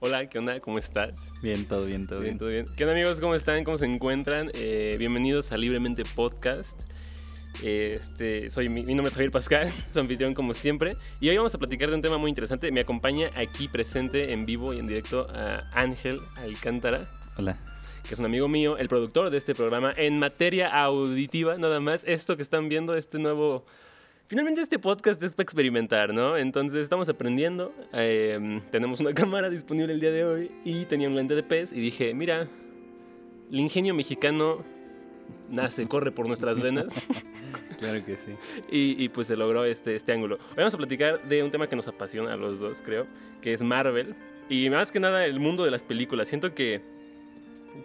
Hola, ¿qué onda? ¿Cómo estás? Bien, todo bien, todo bien. todo bien. ¿Qué onda amigos? ¿Cómo están? ¿Cómo se encuentran? Eh, bienvenidos a Libremente Podcast. Eh, Este, soy, mi, mi nombre es Javier Pascal, su anfitrión como siempre. Y hoy vamos a platicar de un tema muy interesante. Me acompaña aquí presente en vivo y en directo a Ángel Alcántara, Hola. que es un amigo mío, el productor de este programa en materia auditiva, nada más. Esto que están viendo, este nuevo... Finalmente este podcast es para experimentar, ¿no? Entonces estamos aprendiendo. eh, tenemos una cámara disponible el día de hoy y tenía un lente de pez y dije, mira, el ingenio mexicano nace, corre por nuestras venas Claro que sí. y, y, pues se logró este, este ángulo. Hoy vamos a platicar de un tema que nos apasiona a los dos, creo, que es Marvel. Y más que nada el mundo de las películas. Siento que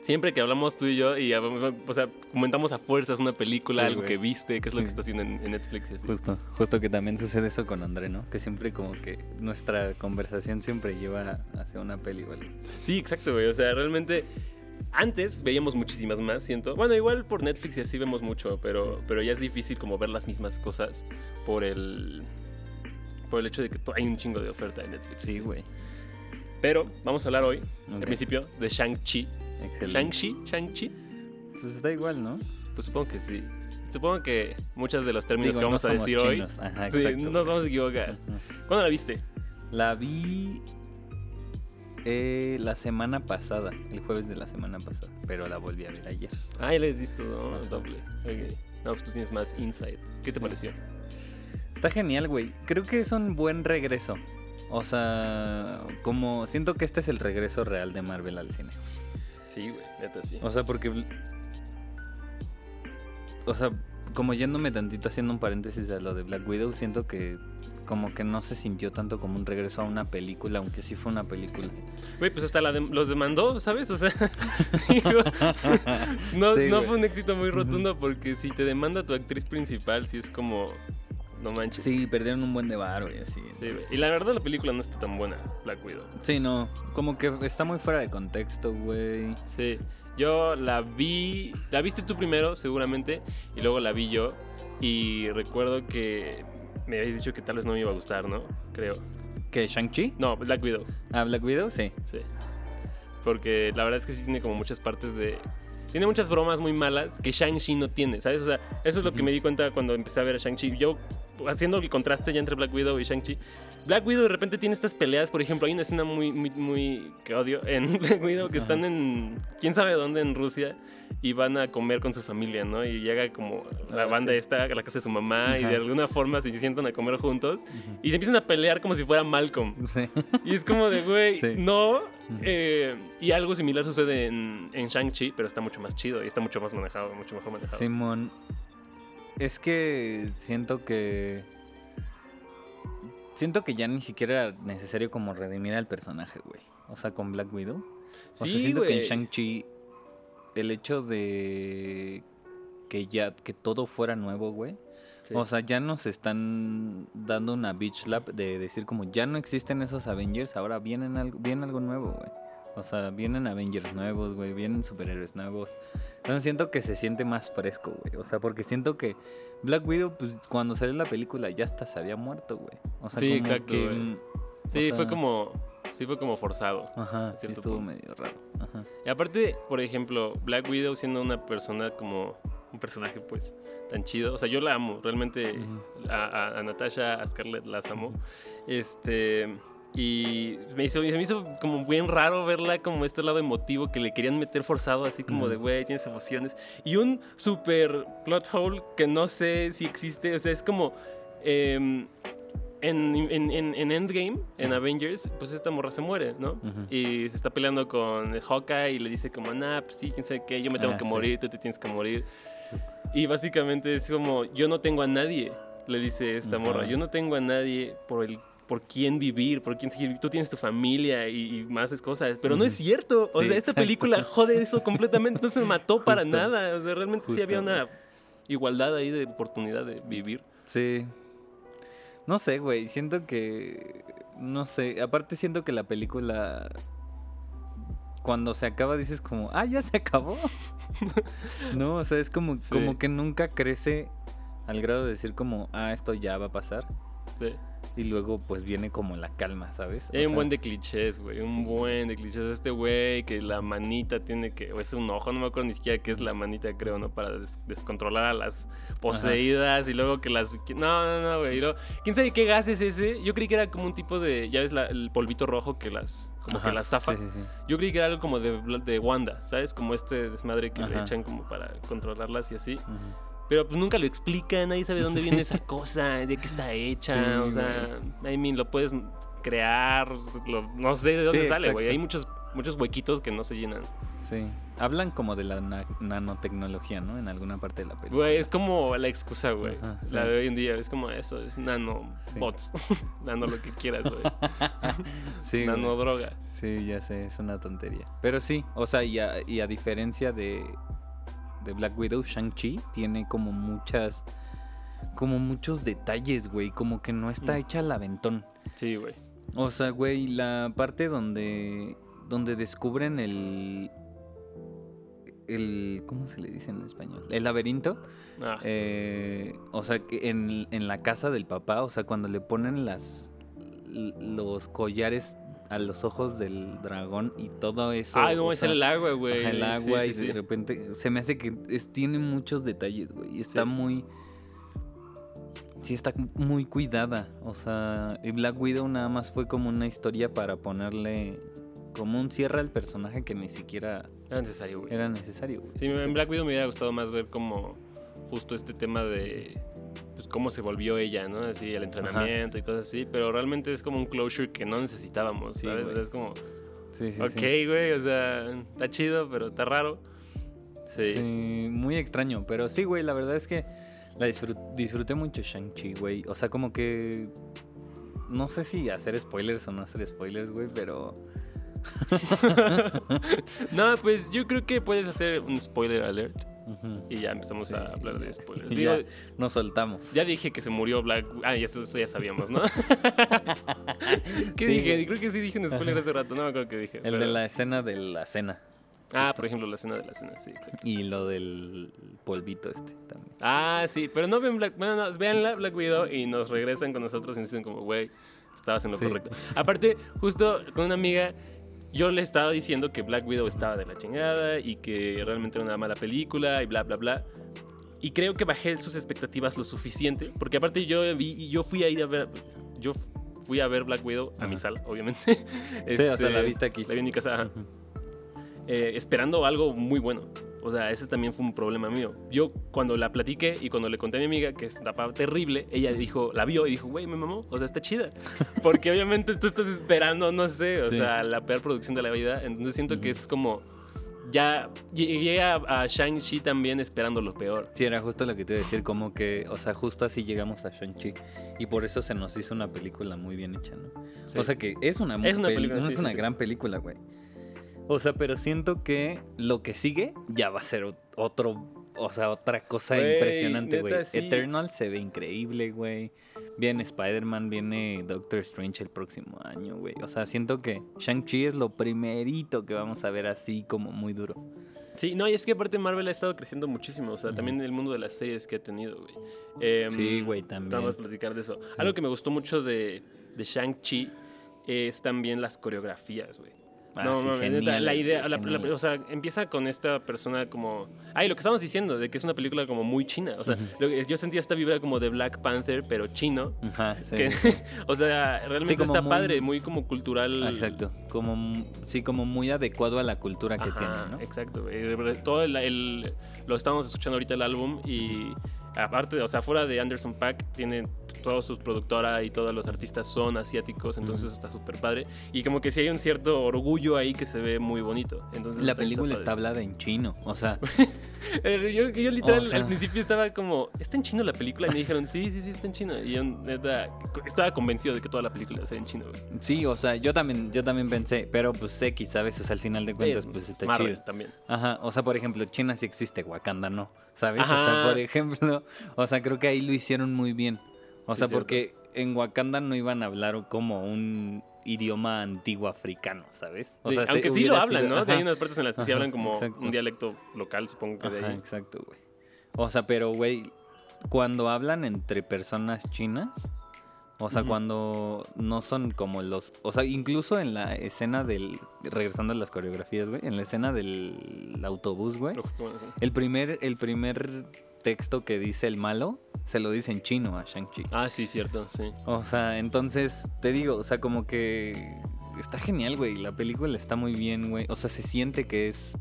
siempre que hablamos tú y yo y o sea, comentamos a fuerzas una película, Sí, algo güey. que viste, qué es lo que está haciendo en, en Netflix. así. Justo, justo que también sucede eso con André, ¿no? Que siempre como que nuestra conversación siempre lleva hacia una peli, ¿vale? Sí, exacto, güey. O sea, realmente antes veíamos muchísimas más, siento. Bueno, igual por Netflix y así vemos mucho, pero, pero ya es difícil como ver las mismas cosas por el por el hecho de que hay un chingo de oferta en Netflix. Sí, güey. Pero vamos a hablar hoy, al principio, de Shang-Chi. ¿Shang-Chi? ¿Shang-Chi? Pues da igual, ¿no? Pues supongo que sí. Supongo que muchos de los términos Digo, que vamos no a decir hoy. Ajá, sí, exacto. nos vamos a equivocar. ¿Cuándo la viste? La vi eh, la semana pasada, el jueves de la semana pasada, pero la volví a ver ayer. Ah, ya la has visto, ¿no? Doble. No, pues tú tienes más insight. ¿Qué te Sí. pareció? Está genial, güey. Creo que es un buen regreso. O sea, como siento que este es el regreso real de Marvel al cine. Sí, güey, neta, sí. O sea, porque. O sea, como yéndome tantito haciendo un paréntesis a lo de Black Widow, siento que como que no se sintió tanto como un regreso a una película, aunque sí fue una película. Güey, pues hasta la de- los demandó, ¿sabes? O sea, digo, no, Sí, no fue un éxito muy rotundo porque si te demanda tu actriz principal, sí es como. No manches. Sí, perdieron un buen de varo y así. Sí, güey. Y la verdad, la película no está tan buena, Black Widow. Sí, no. Como que está muy fuera de contexto, güey. Sí. Yo la vi. La viste tú primero, seguramente. Y luego la vi yo. Y recuerdo que me habéis dicho que tal vez no me iba a gustar, ¿no? Creo. ¿Qué? ¿Shang-Chi? No, Black Widow. Ah, Black Widow, sí. Sí. Porque la verdad es que sí tiene como muchas partes de. Tiene muchas bromas muy malas que Shang-Chi no tiene, ¿sabes? O sea, eso es lo que me di cuenta cuando empecé a ver a Shang-Chi. Yo, haciendo el contraste ya entre Black Widow y Shang-Chi, Black Widow de repente tiene estas peleas. Por ejemplo, hay una escena muy, muy, muy que odio en Black Widow que están en. quién sabe dónde, en Rusia, y van a comer con su familia, ¿no? Y llega como la Ah, banda esta a la casa de su mamá y de alguna forma se sientan a comer juntos y se empiezan a pelear como si fuera Malcolm. Sí. Y es como de, güey, Sí. no. eh, y algo similar sucede en, en Shang-Chi, pero está mucho más chido y está mucho más manejado, mucho mejor manejado. Simón, es que siento que. Siento que ya ni siquiera era necesario como redimir al personaje, güey. O sea, con Black Widow. O sea, siento que en. Shang-Chi el hecho de que ya que todo fuera nuevo, güey. Sí. O sea, ya nos están dando una bitch slap de decir como ya no existen esos Avengers, ahora vienen algo, viene algo nuevo, güey. O sea, vienen Avengers nuevos, güey, vienen superhéroes nuevos. Entonces siento que se siente más fresco, güey. O sea, porque siento que Black Widow, pues cuando salió la película ya hasta se había muerto, güey. O sea, Sí, como exacto, que, güey. sí, o fue sea- como. Sí, fue como forzado. Ajá, sí estuvo punto. medio raro. Ajá. Y aparte, por ejemplo, Black Widow siendo una persona como. Un personaje, pues, tan chido. O sea, yo la amo. Realmente Ujú. a, a- a Natasha, a Scarlett las amo. Este. Y me hizo, me hizo como bien raro verla como este lado emotivo que le querían meter forzado, así como de, güey, tienes emociones. Y un super plot hole que no sé si existe. O sea, es como. em, en, en- en- en Endgame, en. Avengers, pues esta morra se muere, ¿no? Ujú. Y se está peleando con Hawkeye y le dice como, nah, pues sí, quién sabe qué, yo me tengo Ah, que sí. morir, tú te tienes que morir. Y básicamente es como, yo no tengo a nadie, le dice esta Ajá. morra, yo no tengo a nadie por el por quién vivir, por quién seguir. Tú tienes tu familia y, y más cosas, pero no es cierto. O Sí, sea, esta exacto. película jode eso completamente. No se mató para nada. O sea, realmente sí Justo, había una igualdad ahí de oportunidad de vivir. Sí. No sé, güey. Siento que. No sé. Aparte, siento que la película. Cuando se acaba, dices como, ah, ya se acabó. no, o sea, es como, Sí. como que nunca crece al grado de decir como, ah, esto ya va a pasar. Sí. Y luego pues viene como la calma, ¿sabes? Hay O un sea, buen de clichés, güey. Un buen de clichés. Este güey que la manita tiene que. O es un ojo, no me acuerdo ni siquiera qué es la manita, creo, ¿no? Para des- descontrolar a las poseídas y luego que las. No, no, no, güey. luego, ¿Quién sabe qué gas es ese? Yo creí que era como un tipo de. Ya ves la- el polvito rojo que las. Como ajá, que las zafa. Sí, sí, sí. Yo creí que era algo como de, de Wanda, ¿sabes? Como este desmadre que le echan como para controlarlas y así. Pero pues nunca lo explica, nadie sabe dónde viene esa cosa, de qué está hecha. Sí, o sea, I mean, lo puedes crear, lo- no sé de dónde Sí, sale, güey. Hay muchos, muchos huequitos que no se llenan. Sí. Hablan como de la na- nanotecnología, ¿no? En alguna parte de la película. Güey, es como la excusa, güey. La de hoy en día, es como eso, es nano Sí. bots, nano lo que quieras, güey. Sí, güey. nano droga. Sí, ya sé, es una tontería. Pero sí, o sea, y a, y a diferencia de, de Black Widow, Shang-Chi tiene como muchas. Como muchos detalles, güey. Como que no está Mm. hecha al aventón. Sí, güey. O sea, güey, la parte donde. Donde descubren el. El. ¿Cómo se le dice en español? El laberinto. Ah, Eh, o sea, en, en la casa del papá, o sea, cuando le ponen las los collares a los ojos del dragón y todo eso. Ay, no, es sea, el agua, güey. el agua Sí, y sí, de sí. repente se me hace que es, tiene muchos detalles, güey. y Está muy... Sí, está muy cuidada. O sea, y Black Widow nada más fue como una historia para ponerle como un cierre al personaje que ni siquiera Era necesario, güey. era necesario, güey. Sí, en. Black Widow me hubiera gustado más ver como justo este tema de cómo se volvió ella, ¿no? Así el entrenamiento y cosas así, pero realmente es como un closure que no necesitábamos, Sí, ¿sabes? O güey. sea, es como, Sí, sí, ok, güey, o sea, está chido, pero está raro. Sí. Sí, muy extraño. Pero sí, güey, la verdad es que la disfrut- disfruté mucho Shang-Chi, güey. O sea, como que. No sé si hacer spoilers o no hacer spoilers, güey, pero. no, pues yo creo que puedes hacer un spoiler alert Y ya empezamos Sí. a hablar de spoilers. Digo, ya nos soltamos. ya dije que se murió Black Ah, ya eso, eso ya sabíamos, ¿no? ¿Qué Sí, dije? Creo que sí dije un spoiler hace rato, no me acuerdo qué dije. El de la escena de la cena. Ah, por ejemplo, la escena de la escena, sí, exacto. Y lo del polvito este también. Ah, sí, pero no ven Black, bueno, no, vean la Black Widow y nos regresan con nosotros y nos dicen como, güey, estabas en lo Sí. correcto. Aparte, justo con una amiga, yo le estaba diciendo que Black Widow estaba de la chingada y que realmente era una mala película y bla, bla, bla. Y creo que bajé sus expectativas lo suficiente, porque aparte yo vi, yo fui a ir a ver, yo fui a ver Black Widow a mi sala, obviamente. Sí, o sea, Este, la viste aquí. La vi en mi casa, eh, esperando algo muy bueno. O sea, ese también fue un problema mío. Yo cuando la platiqué y cuando le conté a mi amiga que estaba terrible, ella dijo, la vio y dijo, güey, me mamó, o sea, está chida. Porque obviamente tú estás esperando, no sé, o Sí. sea, la peor producción de la vida. Entonces siento que Ujú. es como, ya llegué a, a Shang-Chi también esperando lo peor. Sí, era justo lo que te iba a decir, como que, o sea, justo así llegamos a Shang-Chi. Y por eso se nos hizo una película muy bien hecha, ¿no? Sí. O sea que es una, Es una película, es sí, sí, una gran película, güey. O sea, pero siento que lo que sigue ya va a ser ot- otro, o sea, otra cosa impresionante, güey. sí. Eternal se ve increíble, güey. Viene Spider-Man, viene Doctor Strange el próximo año, güey. O sea, siento que Shang-Chi es lo primerito que vamos a ver así como muy duro. Sí, no, y es que aparte Marvel ha estado creciendo muchísimo. O sea, Ujú. también el mundo de las series que ha tenido, güey. Em, Sí, güey, también. Vamos a platicar de eso. Algo que me gustó mucho de, de Shang-Chi es también las coreografías, güey. Ah, no, sí, no, neta, la idea, la- la- o sea, empieza con esta persona como, ay, lo que estamos diciendo, de que es una película como muy china, o sea, Ujú. lo que- yo sentía esta vibra como de Black Panther, pero chino, Ajá, sí, que, o sea, realmente está muy- padre, muy como cultural. Ah, Exacto, como sí, como muy adecuado a la cultura que Ajá, tiene, ¿no? Exacto, güey. Todo el, el- lo estamos escuchando ahorita el álbum y aparte, o sea, fuera de Anderson Pack, tiene toda su productora y todos los artistas son asiáticos, entonces está súper padre. Y como que sí hay un cierto orgullo ahí que se ve muy bonito. Entonces La película está hablada en chino, o sea, Eh, yo, yo literal O sea- al principio estaba como, ¿está en chino la película? Y me dijeron, sí, sí, sí, está en chino. Y yo neta, estaba convencido de que toda la película iba a ser en chino, güey. sí, o sea, yo también, yo también pensé, pero pues X, ¿sabes? O sea, al final de cuentas, Sí, pues está Marvel chido. también. Ajá, o sea, por ejemplo, China sí existe, Wakanda no, ¿sabes? O sea, por ejemplo, o sea, creo que ahí lo hicieron muy bien. O Sí, sea, porque en Wakanda no iban a hablar como un idioma antiguo africano, ¿sabes? O Sí, sea, se- aunque sí lo hablan, sido- ¿no? ajá. Hay unas partes en las que sí hablan como exacto. un dialecto local, supongo que de ahí. exacto, güey. O sea, pero, güey, cuando hablan entre personas chinas, O sea, cuando no son como los. O sea, incluso en la escena del. Regresando a las coreografías, güey. En la escena del autobús, güey. El primer, el primer texto que dice el malo se lo dice en chino a Shang-Chi. Ah, sí, cierto, sí. O sea, entonces, te digo, o sea, como que está genial, güey. La película está muy bien, güey. O sea, se siente que es.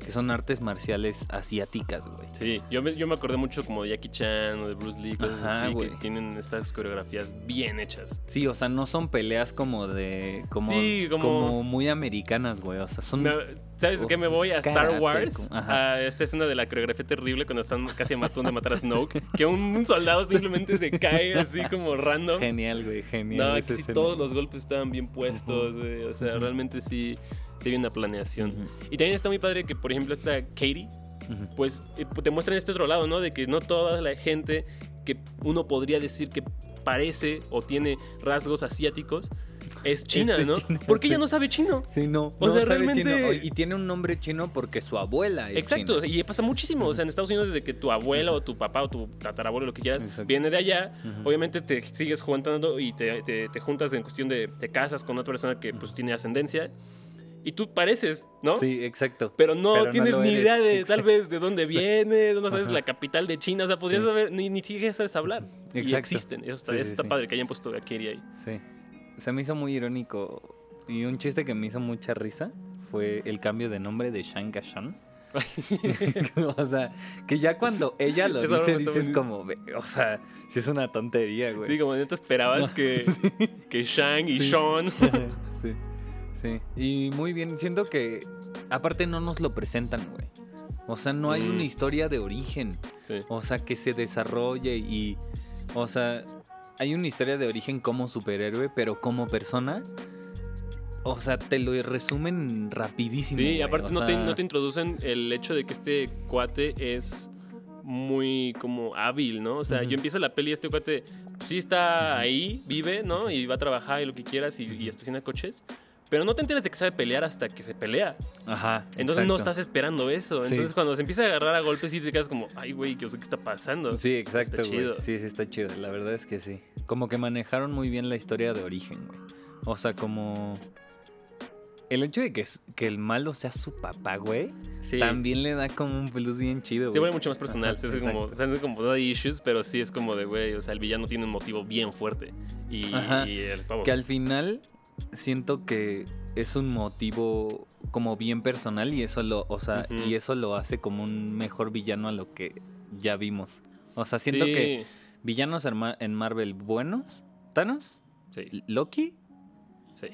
Que son artes marciales asiáticas, güey. Sí, yo me, yo me acordé mucho como de Jackie Chan o de Bruce Lee, cosas Ajá, así, que tienen estas coreografías bien hechas. Sí, o sea, no son peleas como de. como, Sí, como- como muy americanas, güey. O sea, son. Me- ¿Sabes qué? Me voy a Star Wars, a esta escena de la coreografía terrible cuando están casi a matón de matar a Snoke, que un soldado simplemente se cae así como random. Genial, güey, genial. No, aquí sí todos los golpes estaban bien puestos, güey. O sea, realmente sí, sí había una planeación. Ujú, Y también está muy padre que, por ejemplo, esta Katie, ujú. pues eh, te muestran este otro lado, ¿no? De que no toda la gente que uno podría decir que parece o tiene rasgos asiáticos es china, ¿no? China, Porque sí. ella no sabe chino. Sí, no. O no sea, sabe realmente- chino. Y tiene un nombre chino porque su abuela es Exacto, china. y pasa muchísimo. O sea, en Estados Unidos, desde que tu abuela o tu papá o tu tatarabuelo, lo que quieras, Exacto. viene de allá, Ujú. obviamente te sigues juntando y te, te- te juntas en cuestión de te casas con otra persona que pues tiene ascendencia y tú pareces, ¿no? Sí, exacto. Pero no Pero no tienes ni eres. idea de tal vez de dónde viene, no sabes Ajá. la capital de China, o sea, podrías Sí. saber, ni, ni siquiera sabes hablar. Y Exacto. existen, eso está, Sí, eso sí, está sí. padre que hayan puesto a Katie ahí. Sí. Se me hizo muy irónico. Y un chiste que me hizo mucha risa fue el cambio de nombre de Shang Shan. o sea, que ya cuando ella lo Esa dice, dices muy- como, "Ve, o sea, si es una tontería, güey. Sí, como neta esperabas que, que Shang y Sí. Sean. sí, sí. Y muy bien, siento que aparte no nos lo presentan, güey. O sea, no hay Mm. una historia de origen. Sí. O sea, que se desarrolle y. O sea, hay una historia de origen como superhéroe, pero como persona. O sea, te lo resumen rapidísimo. Sí, güey, aparte o no, te, no te introducen el hecho de que este cuate es muy como hábil, ¿no? O sea, yo empiezo la peli y este cuate pues, sí está ahí, vive, ¿no? Y va a trabajar y lo que quieras y, y estaciona coches. Pero no te enteras de que sabe pelear hasta que se pelea. Ajá. Entonces no estás esperando eso. Sí. Entonces cuando se empieza a agarrar a golpes sí te quedas como, ay, güey, ¿qué, o sea, ¿qué está pasando? Sí, exacto, Está chido. Sí, sí, está chido. La verdad es que sí. Como que manejaron muy bien la historia de origen, güey. O sea, como. El hecho de que, es- que el malo sea su papá, güey, Sí. también le da como un plus bien chido, Se güey. vuelve mucho más personal. Ajá, se hace como, se no hay issues, pero sí es como de, güey, o sea, el villano tiene un motivo bien fuerte. Y, Ajá. y el-. Que al final siento que es un motivo como bien personal y eso lo, o sea, y eso lo hace como un mejor villano a lo que ya vimos. O sea, siento Sí, que villanos en Ma- en Marvel buenos, Thanos, Sí, Loki, sí.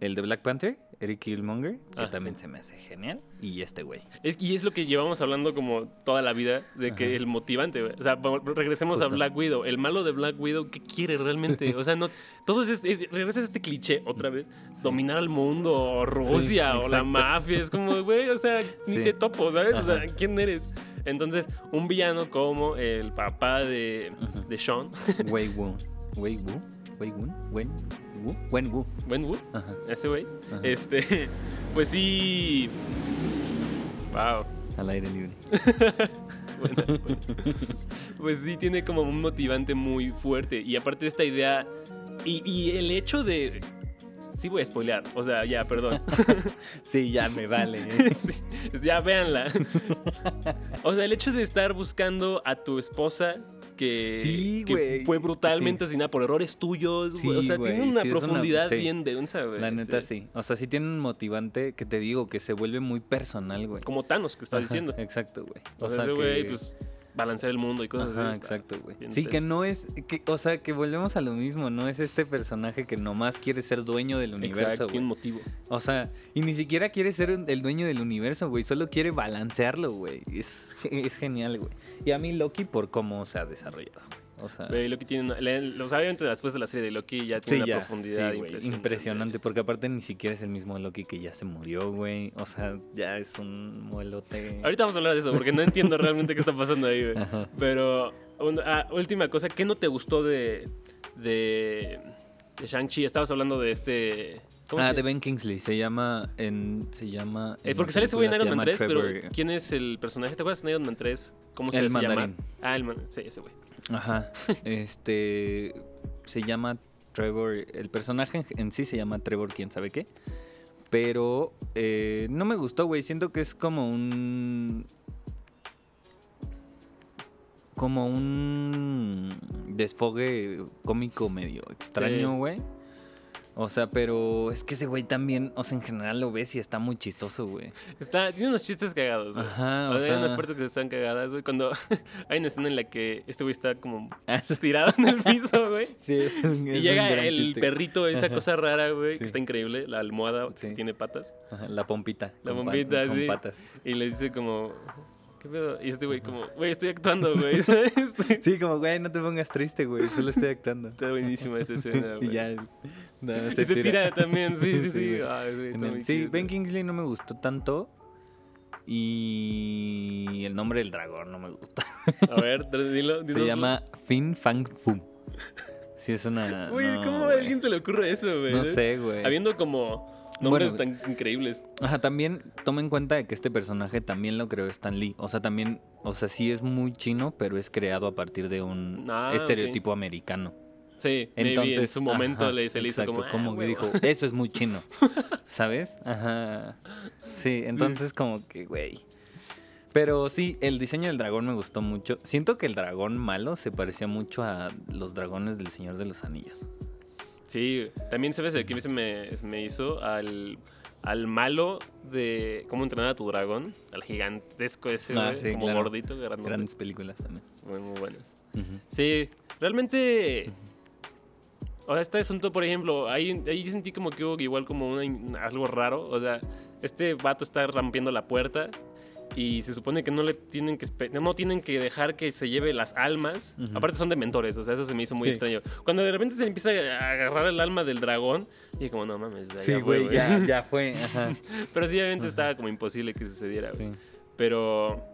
el de Black Panther, Eric Killmonger, que Ah, también sí. se me hace genial, y este güey. Es, y es lo que llevamos hablando como toda la vida, de que Ajá. el motivante. O sea, regresemos a. Black Widow. El malo de Black Widow, ¿qué quiere realmente? O sea, no, todo es, es- regresas a este cliché otra vez, dominar al mundo, o Rusia, o la mafia. Es como, güey, o sea, ni Sí. te topo, ¿sabes? O sea. ¿quién eres? Entonces, un villano como el papá de, de Sean, Wei Wu. Wei Wu. Wei Wu. Wen Wu. Wen Wu. Ajá. ese güey, este, pues sí. Wow. Al aire libre. Bueno, pues sí, tiene como un motivante muy fuerte. Y aparte de esta idea. Y, y el hecho de. Sí, voy a spoilear. O sea, ya, perdón. Sí, ya me vale. ¿eh? Sí, ya, véanla. O sea, el hecho de estar buscando a tu esposa. Que, Sí, que güey. fue brutalmente Sí. asesinada por errores tuyos. Sí, o sea, tiene una profundidad bien densa, güey. La neta sí. O sea, sí tiene un motivante que te digo que se vuelve muy personal, güey. Como Thanos, que está diciendo. Exacto, güey. O sea, güey, pues, balancear el mundo y cosas Ajá, así. exacto, güey. Sí, que no es, que, o sea, que volvemos a lo mismo, no es este personaje que nomás quiere ser dueño del universo, güey. motivo. O sea, y ni siquiera quiere ser el dueño del universo, güey, solo quiere balancearlo, güey. Es, es genial, güey. Y a mí Loki por cómo se ha desarrollado, güey. O sea, Loki tiene. una- obviamente después de la serie de Loki ya sí, tiene una ya, profundidad sí, impresionante. impresionante, porque aparte ni siquiera es el mismo Loki que ya se murió, güey. O sea, ya es un muelote. Ahorita vamos a hablar de eso porque no entiendo realmente qué está pasando ahí, güey. Ajá. Pero, un- ah, última cosa, ¿qué no te gustó de. de. de Shang-Chi? Estabas hablando de este. ¿Cómo Ah, se de Ben Kingsley, se llama en se llama Eh, en porque la sale ese güey en Iron se Man llama 3, pero ¿quién es el personaje? ¿Te acuerdas de Iron Man 3? ¿Cómo se El llamar? mandarín. Ah, el man, sí, ese güey. Ajá. Este se llama Trevor, el personaje en- sí se llama Trevor, quién sabe qué. Pero eh, no me gustó, güey. Siento que es como un. Como un desfogue cómico medio extraño, Sí. O sea, pero es que ese güey también, o sea, en general lo ves y está muy chistoso, güey. Está, tiene unos chistes cagados, güey. Ajá, o o sea, hay unas partes que están cagadas, güey. Cuando hay una escena en la que este güey está como Ah, sí. tirado en el piso, güey. Sí, es un- Y es llega el chiste. perrito, esa Ajá. cosa rara, güey, que está increíble, la almohada Sí. que tiene patas. Ajá, la pompita. La con con sí. patas. Y le dice como, ¿qué pedo? Y este güey como, güey, estoy actuando, güey. Sí, como, güey, no te pongas triste, güey. Solo estoy actuando. Está buenísima esa escena, güey. y ya. no, Y se, tira. también, sí, sí, sí. güey. Ay, güey, está En el- muy sí, chido. Ben Kingsley no me gustó tanto. Y el nombre del dragón no me gusta. A ver, dilo, Se dinoslo. llama Fin Fang Fum. Sí, es una. Güey, no, ¿cómo a alguien se le ocurre eso, güey? No sé, güey. Habiendo como nombres Bueno, tan increíbles. Ajá, también toma en cuenta de que este personaje también lo creó Stan Lee. O sea, también, o sea, sí es muy chino, pero es creado a partir de un Ah, estereotipo americano. Sí, Entonces, en su momento ajá, le, se le hizo como, ah, que huevo. dijo, eso es muy chino, ¿sabes? Ajá. Sí, entonces como que, güey. Pero sí, el diseño del dragón me gustó mucho. Siento que el dragón malo se parecía mucho a los dragones del Señor de los Anillos. Sí, también sabes de qué se me, hizo al, al malo de cómo entrenar a tu dragón, al gigantesco ese, Ah, sí, como claro. gordito, grandote. Grandes películas también. Muy, muy buenas. Sí, realmente. O sea, este asunto, por ejemplo, ahí, ahí sentí como que hubo igual como una- algo raro. O sea, este vato está rompiendo la puerta y se supone que no le tienen que no tienen que dejar que se lleve las almas. Aparte son de mentores, o sea, eso se me hizo muy Sí. extraño. Cuando de repente se empieza a agarrar el alma del dragón, y como, no mames, ya, Sí, ya fue, güey, ya, ya fue. Ajá. Pero sí, obviamente estaba como imposible que sucediera, güey. Sí. Pero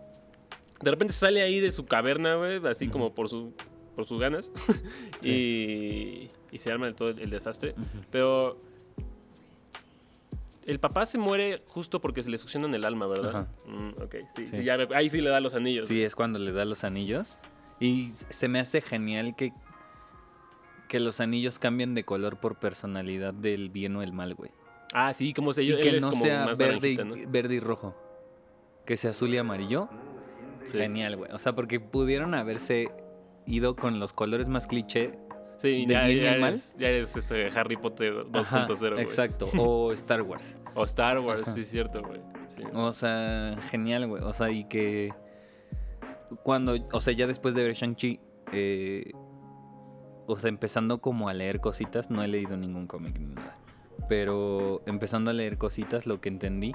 de repente sale ahí de su caverna, güey, así como por su por sus ganas. y, y se arma el, todo el, el desastre. Pero el papá se muere justo porque se le succionan el alma, ¿verdad? Ajá. Mm, ok, sí, Sí. sí, ya- ahí sí le da los anillos. Sí, es cuando le da los anillos. Y se me hace genial que, que los anillos cambien de color por personalidad del bien o el mal, güey. Ah, sí, como se Y él que es no como sea más verde y, naranjita, ¿no? verde y rojo. Que sea azul y amarillo. Sí. Genial, güey. O sea, porque pudieron haberse ido con los colores más cliché. Sí, ¿De ya, bien y ya mal? eres, ya eres este Harry Potter 2.0, Ajá, güey. Exacto. O Star Wars. O Star Wars, Ajá. sí, es cierto, güey. Sí. O sea, genial, güey. O sea, y que cuando, o sea, ya después de ver Shang-Chi, eh, o sea, empezando como a leer cositas, no he leído ningún cómic ni nada. Pero empezando a leer cositas, lo que entendí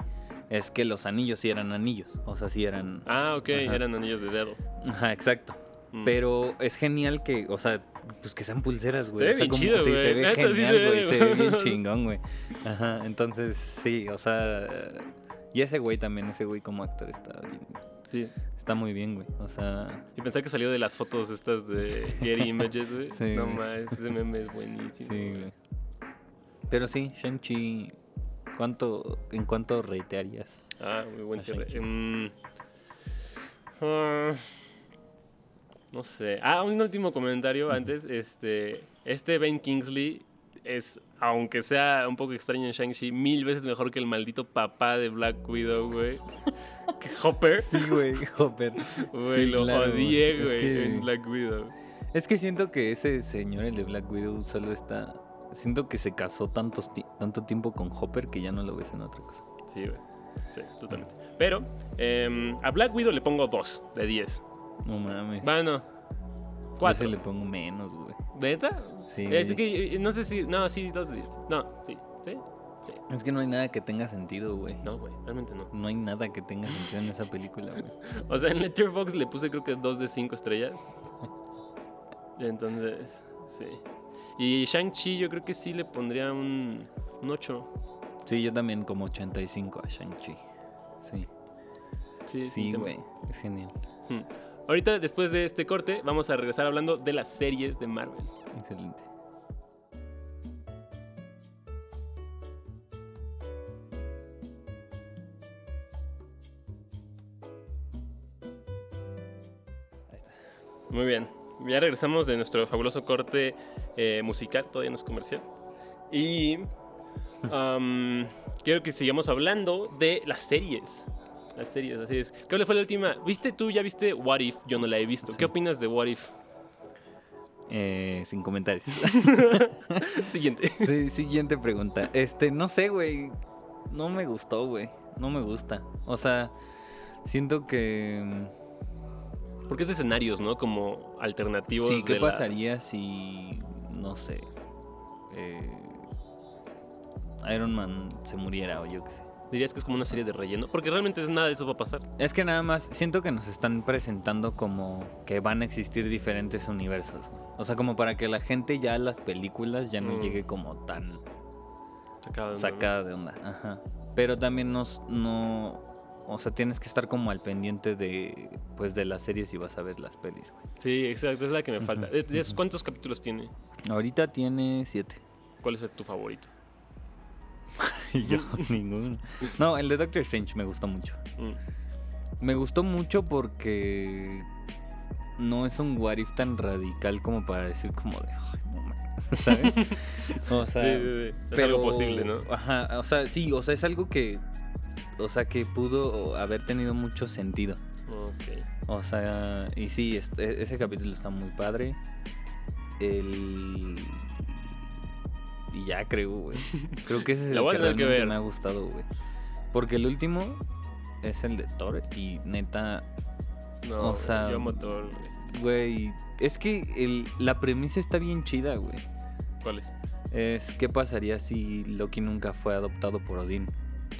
es que los anillos sí eran anillos. O sea, sí eran... Ah, ok, Ajá. eran anillos de dedo. Ajá, exacto. Mm. Pero es genial que, o sea, pues que sean pulseras, güey. Se ve o sea, bien como- chido, sí, güey. se ve genial, sí se ve, güey. Se ve bien chingón, güey. Ajá, entonces, sí, o sea... Y ese güey también, ese güey como actor está bien. Sí. Está muy bien, güey. O sea, Y pensar que salió de las fotos estas de Getty Images, güey. Sí, no más, ese meme es buenísimo. sí, güey. Pero sí, Shang-Chi, ¿cuánto, ¿en cuánto reitearías? Ah, muy buen cierre. Mm, ah, no sé. Ah, un último comentario antes. Este, este Ben Kingsley es, aunque sea un poco extraño en Shang-Chi, mil veces mejor que el maldito papá de Black Widow, güey. que Hopper. Sí, güey, Hopper. Güey, Sí, lo claro, odié, güey. Que- en Black Widow. Es que siento que ese señor, el de Black Widow, solo está... Siento que se casó tantos tanto tiempo con Hopper que ya no lo ves en otra cosa. Sí, güey. Sí, totalmente. Pero em, a Black Widow le pongo 2 de 10. No mames. Bueno, Yo 4. se le pongo menos, güey. ¿Neta? Sí. Es que eh, no sé si. No, sí, 2 de 10. No, sí. ¿Sí? Es que no hay nada que tenga sentido, güey. No, güey, realmente no. No hay nada que tenga sentido en esa película, güey. O sea, en Letterboxd le puse creo que 2 de 5 estrellas. Entonces, sí. Y Shang-Chi yo creo que sí le pondría un, un 8. Sí, yo también como 85 a Shang-Chi. Sí. Sí, Sí, tema. güey. Es genial. Hmm. Ahorita, después de este corte, vamos a regresar hablando de las series de Marvel. Excelente. Muy bien. ya regresamos de nuestro fabuloso corte eh, musical, todavía no es comercial. Y quiero que sigamos hablando de las series. Las series, las series. ¿Cuál fue la última? ¿Viste tú? ¿Ya viste What If? Yo no la he visto. ¿Qué opinas de What If? Eh, sin comentarios. Siguiente. Sí, siguiente pregunta. Este, no sé, güey. No me gustó, güey. No me gusta. O sea, siento que. mm, Porque es de escenarios, ¿no? Como alternativos. Sí, ¿qué de la- pasaría si. No sé. eh, Iron Man se muriera o yo qué sé. Dirías que es como una serie de relleno. Porque realmente es nada de eso va a pasar. Es que nada más siento que nos están presentando como que van a existir diferentes universos. O sea, como para que la gente ya a las películas ya no Mm. llegue como tan sacada de onda. Ajá. Pero también nos, no. O sea, tienes que estar como al pendiente de pues de las series y vas a ver las pelis, güey. Sí, exacto. Es la que me falta. Ujú, ¿De- de esos ujú. ¿Cuántos capítulos tiene? Ahorita tiene siete. ¿Cuál es tu favorito? Yo, ninguno. No, el de Doctor Strange me gustó mucho. Mm. Me gustó mucho porque no es un what if tan radical como para decir como de, "Ay, no mames", ¿sabes? O sea, Sí, sí, sí. Es algo posible, ¿no? Ajá, o sea, sí, o sea, es algo que, o sea, que pudo haber tenido mucho sentido. Ok. O sea, y sí, este- ese capítulo está muy padre. El... Y ya creo, güey. Creo que ese es el que que realmente ver. me ha gustado, güey. Porque el último es el de Thor y neta, No, O sea, yo amo Thor, güey. es que el, la premisa está bien chida, güey. ¿Cuál es? Es qué pasaría si Loki nunca fue adoptado por Odín,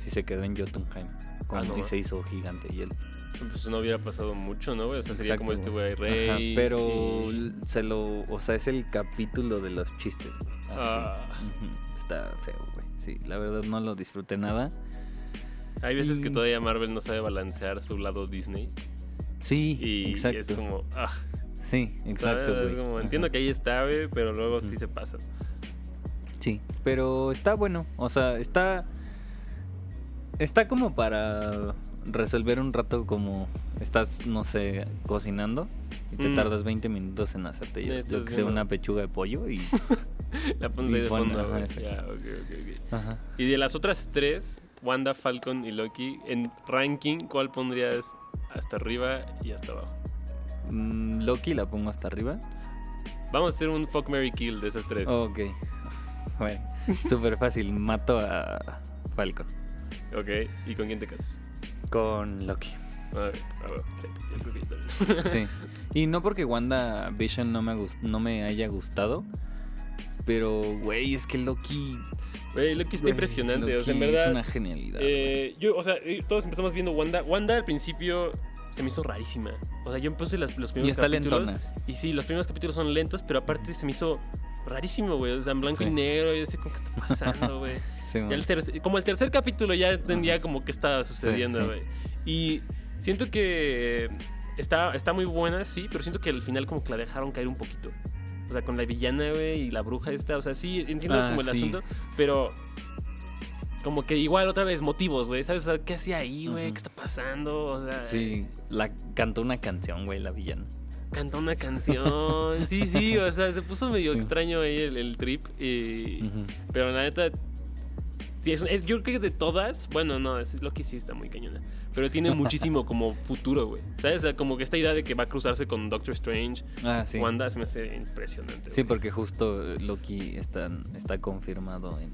si se quedó en Jotunheim con- Ah, no, y se hizo gigante y él. Pues no hubiera pasado mucho, ¿no, güey? O sea, sería Exacto, como este güey. rey. Ajá, pero y- se lo, o sea, es el capítulo de los chistes, güey. Así. Ah. Está feo, güey. Sí, la verdad no lo disfruté nada. Hay veces que todavía Marvel no sabe balancear su lado Disney. Sí, Y exacto. es como, ah, Sí, exacto, güey. Es como, Ajá. entiendo que ahí está, güey, pero luego sí se pasa. Sí, pero está bueno. O sea, está. Está como para resolver un rato como estás, no sé, cocinando y te Mm. tardas 20 minutos en hacerte yo, yo que sé, una pechuga de pollo y... La pones ahí de fondo, ajá, güey. exacto. Ya, ok, ok, ok. Ajá. Y de las otras tres, Wanda, Falcon y Loki, en ranking, ¿cuál pondrías hasta arriba y hasta abajo? Mm, Loki la pongo hasta arriba. Vamos a hacer un fuck, Mary kill de esas tres. Ok. Bueno, súper fácil. Mato a Falcon Ok, ¿y con quién te casas? Con Loki. A ver, a ver, sí, yo creo que yo también. Sí. Y no porque Wanda Vision no me, no me haya gustado. Pero, güey, es que Loki. Güey, Loki está güey, impresionante, o sea, en Loki verdad. Es una genialidad. Eh, yo, o sea, eh, todos empezamos viendo Wanda. Wanda al principio se me hizo rarísima. O sea, yo empecé las- los y primeros está capítulos. lentona. Y sí, los primeros capítulos son lentos, pero aparte se me hizo rarísimo, güey. O sea, en blanco y Sí. negro. Y yo decía, ¿cómo que está pasando, güey? Sí, el tercer- como el tercer capítulo ya entendía Ajá. como que estaba sucediendo, sí. güey. Y siento que está, está muy buena, sí, pero siento que al final como que la dejaron caer un poquito. O sea, con la villana, güey, y la bruja esta. O sea, sí, entiendo Ah, como el sí. asunto, pero como que igual otra vez motivos, güey. ¿Sabes? O sea, ¿Qué hacía ahí, güey? ¿Qué está pasando? O sea, Sí, la, cantó una canción, güey, la villana. canta una canción. sí, sí, o sea, se puso medio Sí. extraño ahí el, el trip. y- Ujú. Pero la neta, sí, es, es- yo creo que de todas, bueno, no, es Loki sí está muy cañona. Pero tiene muchísimo como futuro, güey. ¿Sabes? O sea, como que esta idea de que va a cruzarse con Doctor Strange, Ah, sí. Wanda, se me hace impresionante. Sí, porque justo Loki está, está confirmado en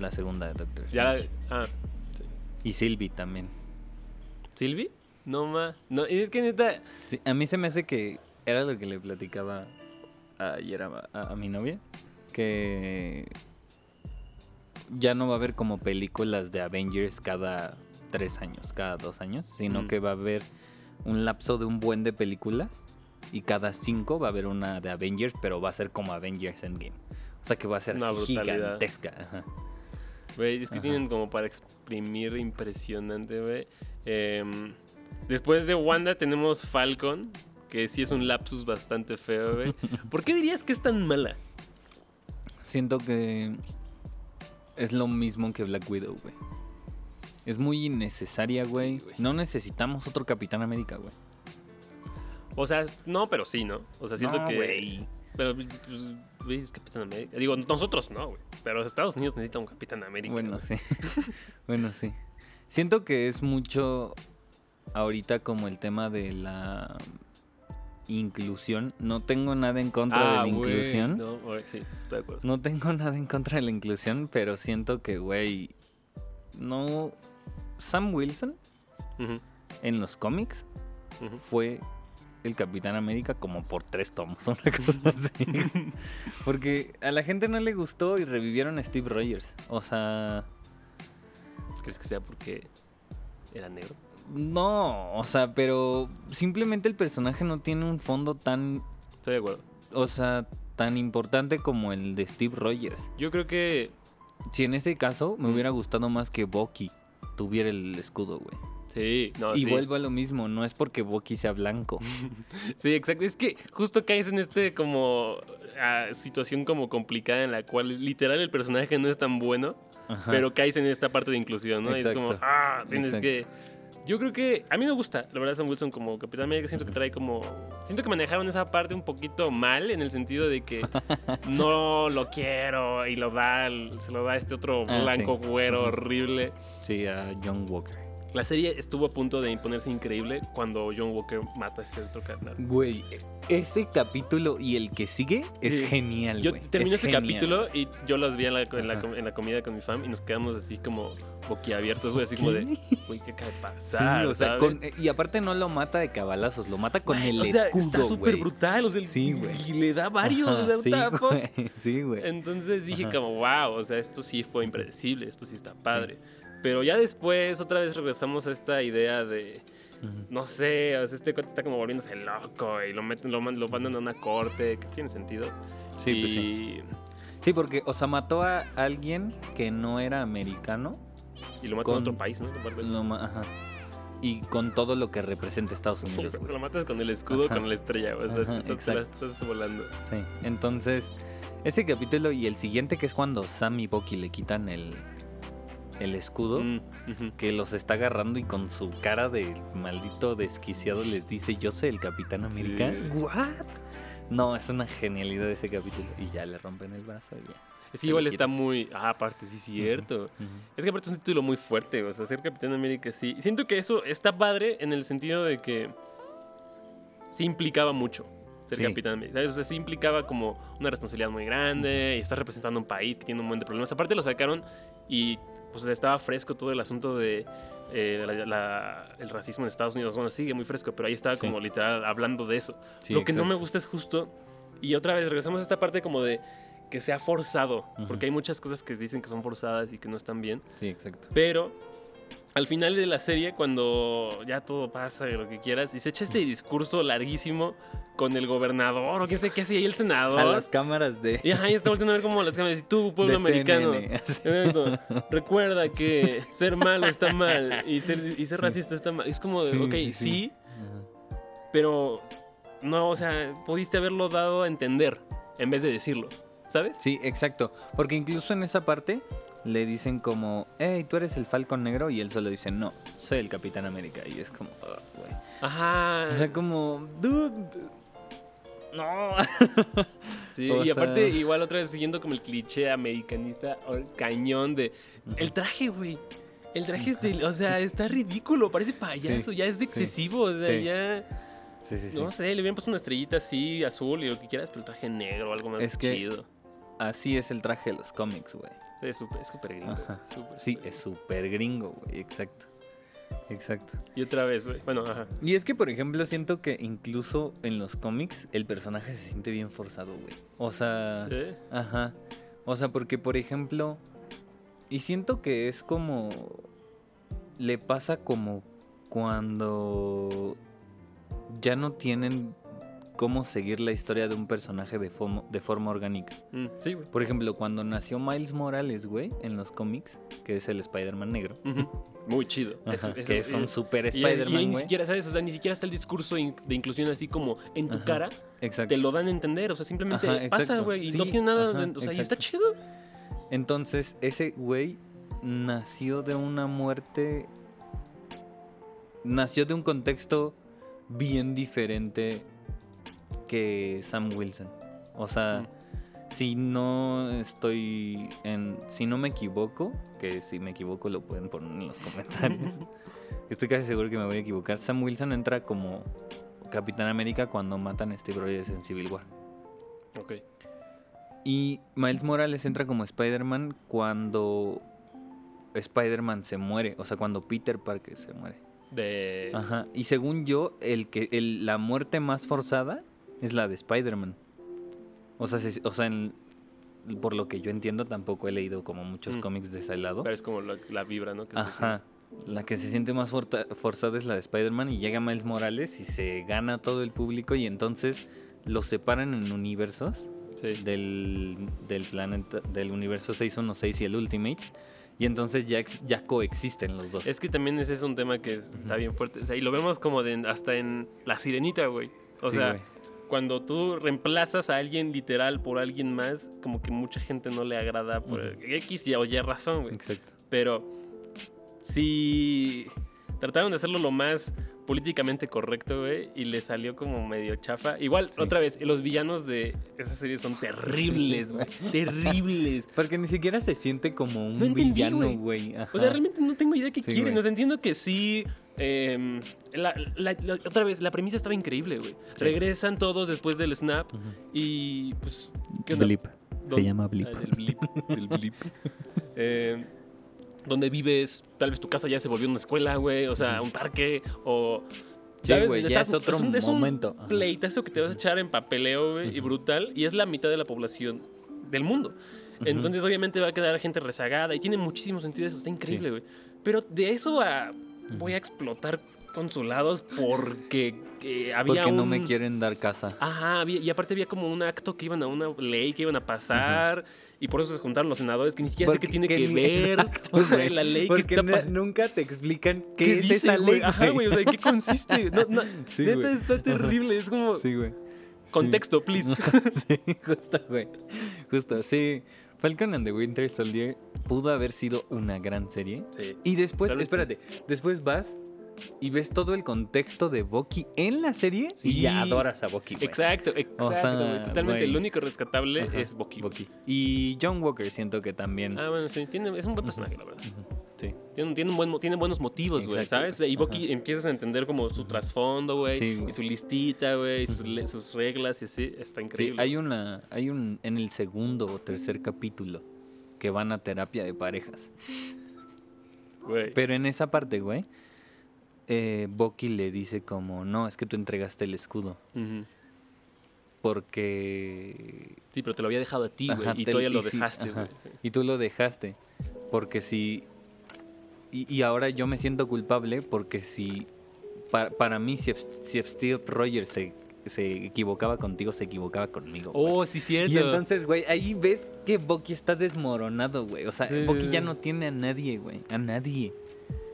la segunda de Doctor Ya, Strange. ah, sí. Y Sylvie también. ¿Sylvie? No, ma. No, y es que neta, Sí, a mí se me hace que era lo que le platicaba ayer a, a- a mi novia, que ya no va a haber como películas de Avengers cada tres años, cada dos años, sino Mm. que va a haber un lapso de un buen de películas y cada cinco va a haber una de Avengers, pero va a ser como Avengers Endgame. O sea que va a ser así gigantesca. ajá. güey, es que Ajá. tienen como para exprimir impresionante, güey. Em, después de Wanda tenemos Falcon, que sí es un lapsus bastante feo, güey. ¿Por qué dirías que es tan mala? Siento que es lo mismo que Black Widow, güey. Es muy innecesaria, güey. no necesitamos otro Capitán América, güey. O sea, no, pero sí, ¿no? O sea, siento No, que. güey. Pero, pues, güey, es Capitán América. Digo, nosotros no, güey. Pero Estados Unidos necesita un Capitán América. Bueno, güey. sí. bueno, sí. Siento que es mucho ahorita como el tema de la inclusión. No tengo nada en contra de la Ah, güey, inclusión. No, güey, sí, estoy de acuerdo. No tengo nada en contra de la inclusión, pero siento que, güey, no... Sam Wilson en los cómics fue el Capitán América como por tres tomos, una cosa así. Porque a la gente no le gustó y revivieron a Steve Rogers. O sea, ¿Crees que sea porque era negro? No, o sea, pero simplemente el personaje no tiene un fondo tan, Estoy de acuerdo. o sea, tan importante como el de Steve Rogers. Yo creo que. Si en ese caso me hubiera gustado más que Bucky tuviera el escudo, güey. Sí, no, y sí. vuelvo a lo mismo, no es porque Bucky sea blanco. Sí, exacto. Es que justo caes en este como ah, situación como complicada en la cual literal el personaje no es tan bueno, Ajá. pero caes en esta parte de inclusión, ¿no? Y es como, ah, tienes Exacto. que... Yo creo que a mí me gusta, la verdad, Sam Wilson como Capitán América. Siento que trae como. Siento que manejaron esa parte un poquito mal en el sentido de que no lo quiero y lo da, se lo da a este otro Ah, blanco sí. güero horrible. Sí, a John Walker. La serie estuvo a punto de imponerse increíble cuando John Walker mata a este otro carnal. Güey, ese capítulo y el que sigue es Sí. genial, Yo terminé Es ese genial. capítulo y yo los vi en la, en, la, Ajá. com- en la comida con mi fam y nos quedamos así como boquiabiertos, güey, así como de, güey, ¿qué acaba de Sí, pasar? o sea, ¿sabes? con- y aparte no lo mata de cabalazos, lo mata con el o sea, escudo, está súper brutal, o sea, Sí, güey. y le da varios, Ajá, o sea, sí, güey. Sí, güey. Entonces dije Ajá. como, wow, o sea, esto sí fue impredecible, esto sí está padre. Pero ya después otra vez regresamos a esta idea de, no sé, o sea, este cuate está como volviéndose loco y lo meten, lo, lo mandan a una corte, que tiene sentido. Sí, pues sí. Sí, porque, o sea, mató a alguien que no era americano. y lo matan a Con- otro país, ¿no? Lo ajá. Y con todo lo que representa Estados Sí, Unidos, güey. lo matas con el escudo, Ajá. con la estrella, o sea, Ajá, te, estás- te la exacto. estás volando. Sí. Entonces, ese capítulo y el siguiente, que es cuando Sam y Bucky le quitan el, el escudo. Mm, que los está agarrando y con su cara de maldito desquiciado les dice yo soy el Capitán América. Sí. ¿What? No, es una genialidad ese capítulo. Y ya le rompen el brazo y ya. Es que igual está muy. Ah, aparte, sí, cierto. Es que aparte es un título muy fuerte, o sea, ser Capitán América sí. Siento que eso está padre en el sentido de que sí implicaba mucho ser Sí. Capitán América. ¿sabes? O sea, sí implicaba como una responsabilidad muy grande y estás representando un país que tiene un montón de problemas. Aparte lo sacaron y pues estaba fresco todo el asunto de eh, la- la- el racismo en Estados Unidos. Bueno, sigue muy fresco, pero ahí estaba Sí. como literal hablando de eso. Sí, Lo que no me gusta es justo, y otra vez regresamos a esta parte como de que sea forzado, porque hay muchas cosas que dicen que son forzadas y que no están bien, Sí, exacto. pero al final de la serie, cuando ya todo pasa y lo que quieras, y se echa este discurso larguísimo con el gobernador o qué sé qué hacía ahí el senador. A las cámaras de... Y y está volviendo a ver como las cámaras y tú, pueblo americano. Recuerda que ser malo está mal y ser, y ser Sí. racista está mal. Es como de, Sí, ok, sí. sí, pero no, o sea, pudiste haberlo dado a entender en vez de decirlo, ¿sabes? Sí, exacto. Porque incluso en esa parte le dicen como, hey, tú eres el Falcon Negro. Y él solo dice, no, soy el Capitán América. Y es como, "Ah, güey. Ajá. O sea, como, dude. No. Sí, o y aparte, igual otra vez siguiendo como el cliché americanista o el cañón de. El traje, güey. El traje es de, o sea, está ridículo, parece payaso, Sí, ya es sí, excesivo, o sea, sí. ya. Sí, sí, sí. No sé, le hubieran puesto una estrellita así, azul y lo que quieras, pero el traje negro o algo más Es que- chido. Así es el traje de los cómics, güey. Es súper gringo. Ajá. súper, Sí, es súper gringo, güey. Exacto. Exacto. Y otra vez, güey. Bueno, ajá. Y es que, por ejemplo, siento que incluso en los cómics el personaje se siente bien forzado, güey. O sea... Sí. Ajá. O sea, porque, por ejemplo... Y siento que es como... Le pasa como cuando ya no tienen cómo seguir la historia de un personaje de, forma- de forma orgánica. Mm, sí, güey. Por ejemplo, cuando nació Miles Morales, güey, en los cómics, que es el Spider-Man negro. Muy chido. Ajá, Eso- eso- que es un y- super y- y, Spider-Man, ahí ni siquiera, ¿sabes? O sea, ni siquiera está el discurso de inclusión así como en tu Ajá, cara. Exacto. Te lo dan a entender. O sea, simplemente Ajá, pasa, güey. Y Sí, no tiene nada. o sea, y está chido. Entonces, ese güey nació de una muerte. Nació de un contexto bien diferente que Sam Wilson. O sea, si no estoy en. Si no me equivoco, que si me equivoco lo pueden poner en los comentarios. estoy casi seguro que me voy a equivocar. Sam Wilson entra como Capitán América cuando matan a Steve Rogers en Civil War. Ok. Y Miles Morales entra como Spider-Man cuando Spider-Man se muere. O sea, cuando Peter Parker se muere. De. Ajá. Y según yo, el que el- la muerte más forzada es la de Spider-Man. O sea, se- o sea en- por lo que yo entiendo, tampoco he leído como muchos Mm. cómics de ese lado. Pero es como la, la vibra, ¿no? Que se Ajá. La que se siente más forta- forzada es la de Spider-Man y llega Miles Morales y se gana todo el público y entonces los separan en universos. Sí. del, del planeta del universo 616 y el Ultimate y entonces ya, ya coexisten los dos. Es que también ese es un tema que es- está bien fuerte. O sea, y lo vemos como de, hasta en La Sirenita, güey. O Sí, sea, güey. Cuando tú reemplazas a alguien literal por alguien más, como que mucha gente no le agrada por. X y o Y razón, güey. Exacto. Pero sí trataron de hacerlo lo más políticamente correcto, güey, y le salió como medio chafa. Igual, Sí. otra vez, los villanos de esa serie son terribles, güey. terribles. Porque ni siquiera se siente como un No entendí, villano, güey. O sea, realmente no tengo idea qué Sí, quieren. O sea, entiendo que sí. em, la- la- la- otra vez, la premisa estaba increíble, güey. Sí. Regresan todos después del snap y pues. ¿qué onda? Blip. ¿Dónde- Se llama Blip. Ah, del blip. del blip. Eh, donde vives, tal vez tu casa ya se volvió una escuela, güey. O sea, un parque o. Sí, güey, ya es otro un- es un momento. Ajá. pleitazo que te vas a echar en papeleo, güey, y brutal. Y es la mitad de la población del mundo. Entonces, obviamente, va a quedar gente rezagada y tiene muchísimo sentido eso. Está increíble, güey. Pero de eso a voy a explotar consulados porque eh, había Porque no un- me quieren dar casa. Ajá, había- y aparte había como un acto que iban a una ley que iban a pasar y por eso se juntaron los senadores que ni siquiera sé qué tiene que ni- ver Exacto, o sea, la ley que Porque está pa- nunca te explican qué, ¿Qué es dice, esa ley. Ajá, güey, o sea, ¿en qué consiste? No, no, Sí, neta está terrible, es como Sí, güey. contexto, please. sí, justo, güey. Justo, sí. Falcon and the Winter Soldier pudo haber sido una gran serie. Sí. Y después, sí. espérate, después vas y ves todo el contexto de Bucky en la serie y ya adoras a Bucky, güey. Exacto, exacto, sea, güey, Totalmente, güey. el único rescatable Ajá, es Bucky. Bucky. Y John Walker siento que también. Ah, bueno, sí, tiene, es un buen personaje, la verdad. Sí. Tiene, tiene, un buen, tiene buenos motivos, güey. ¿sabes? Y Bucky empiezas a entender como su trasfondo, güey, Sí, y su listita, güey, y sus, sus reglas y así. Está Sí, increíble. hay una, hay un, en el segundo o tercer capítulo que van a terapia de parejas. güey. Pero en esa parte, güey, eh, Bucky le dice como, no, es que tú entregaste el escudo. Porque... Sí, pero te lo había dejado a ti, güey, y tú ya lo dejaste, ajá. güey. sí. Y tú lo dejaste. Porque si... Y, y ahora yo me siento culpable porque si... pa- para mí, si, si Steve Rogers se, se equivocaba contigo, se equivocaba conmigo. Oh, sí, cierto. Y entonces, güey, ahí ves que Bucky está desmoronado, güey. O sea, Sí. Bucky ya no tiene a nadie, güey. A nadie.